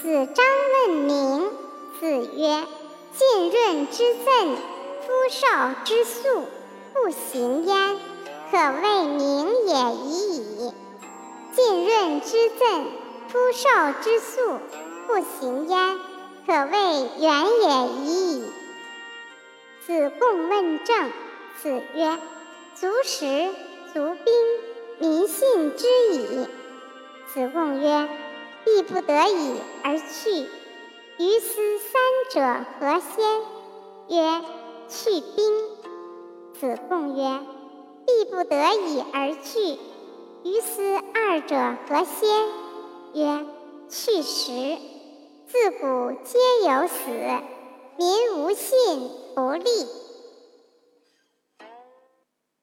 子张问名，子曰：“浸润之赠，夫少之素，不行焉，可谓名也已矣。浸润之赠，夫少之素，不行焉，可谓远也已矣。”子贡问政，子曰：“足食，足兵，民信之矣。”子贡曰：“必不得已而去，于斯三者何先？”曰：“去兵。”子贡曰：“必不得已而去，于斯二者何先？”曰：“去食。”自古皆有死，民无信不立。